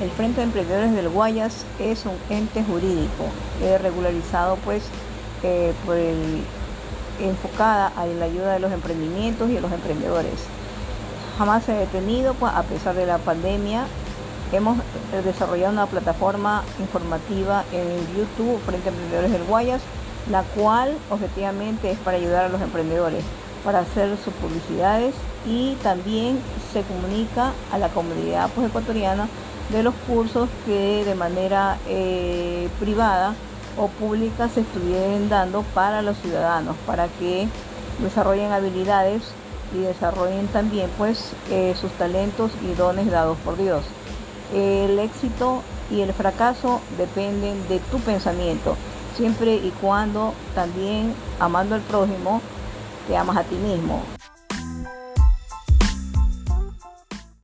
El Frente de Emprendedores del Guayas es un ente jurídico eh, regularizado pues eh, enfocada a la ayuda de los emprendimientos y de los emprendedores. Jamás se ha detenido pues, a pesar de la pandemia. Hemos eh, desarrollado una plataforma informativa en YouTube Frente a Emprendedores del Guayas, la cual objetivamente es para ayudar a los emprendedores, para hacer sus publicidades y también se comunica a la comunidad pues, ecuatoriana de los cursos que de manera eh, privada o pública se estuvieran dando para los ciudadanos, para que desarrollen habilidades y desarrollen también pues eh, sus talentos y dones dados por Dios. El éxito y el fracaso dependen de tu pensamiento, siempre y cuando también amando al prójimo te amas a ti mismo.